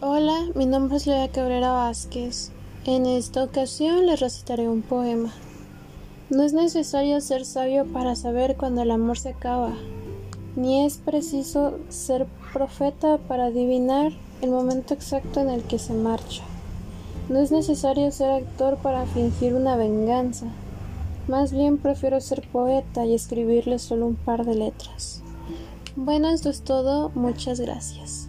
Hola, mi nombre es Lea Cabrera Vázquez. En esta ocasión les recitaré un poema. No es necesario ser sabio para saber cuando el amor se acaba, ni es preciso ser profeta para adivinar el momento exacto en el que se marcha. No es necesario ser actor para fingir una venganza. Más bien prefiero ser poeta y escribirle solo un par de letras. Bueno, esto es todo. Muchas gracias.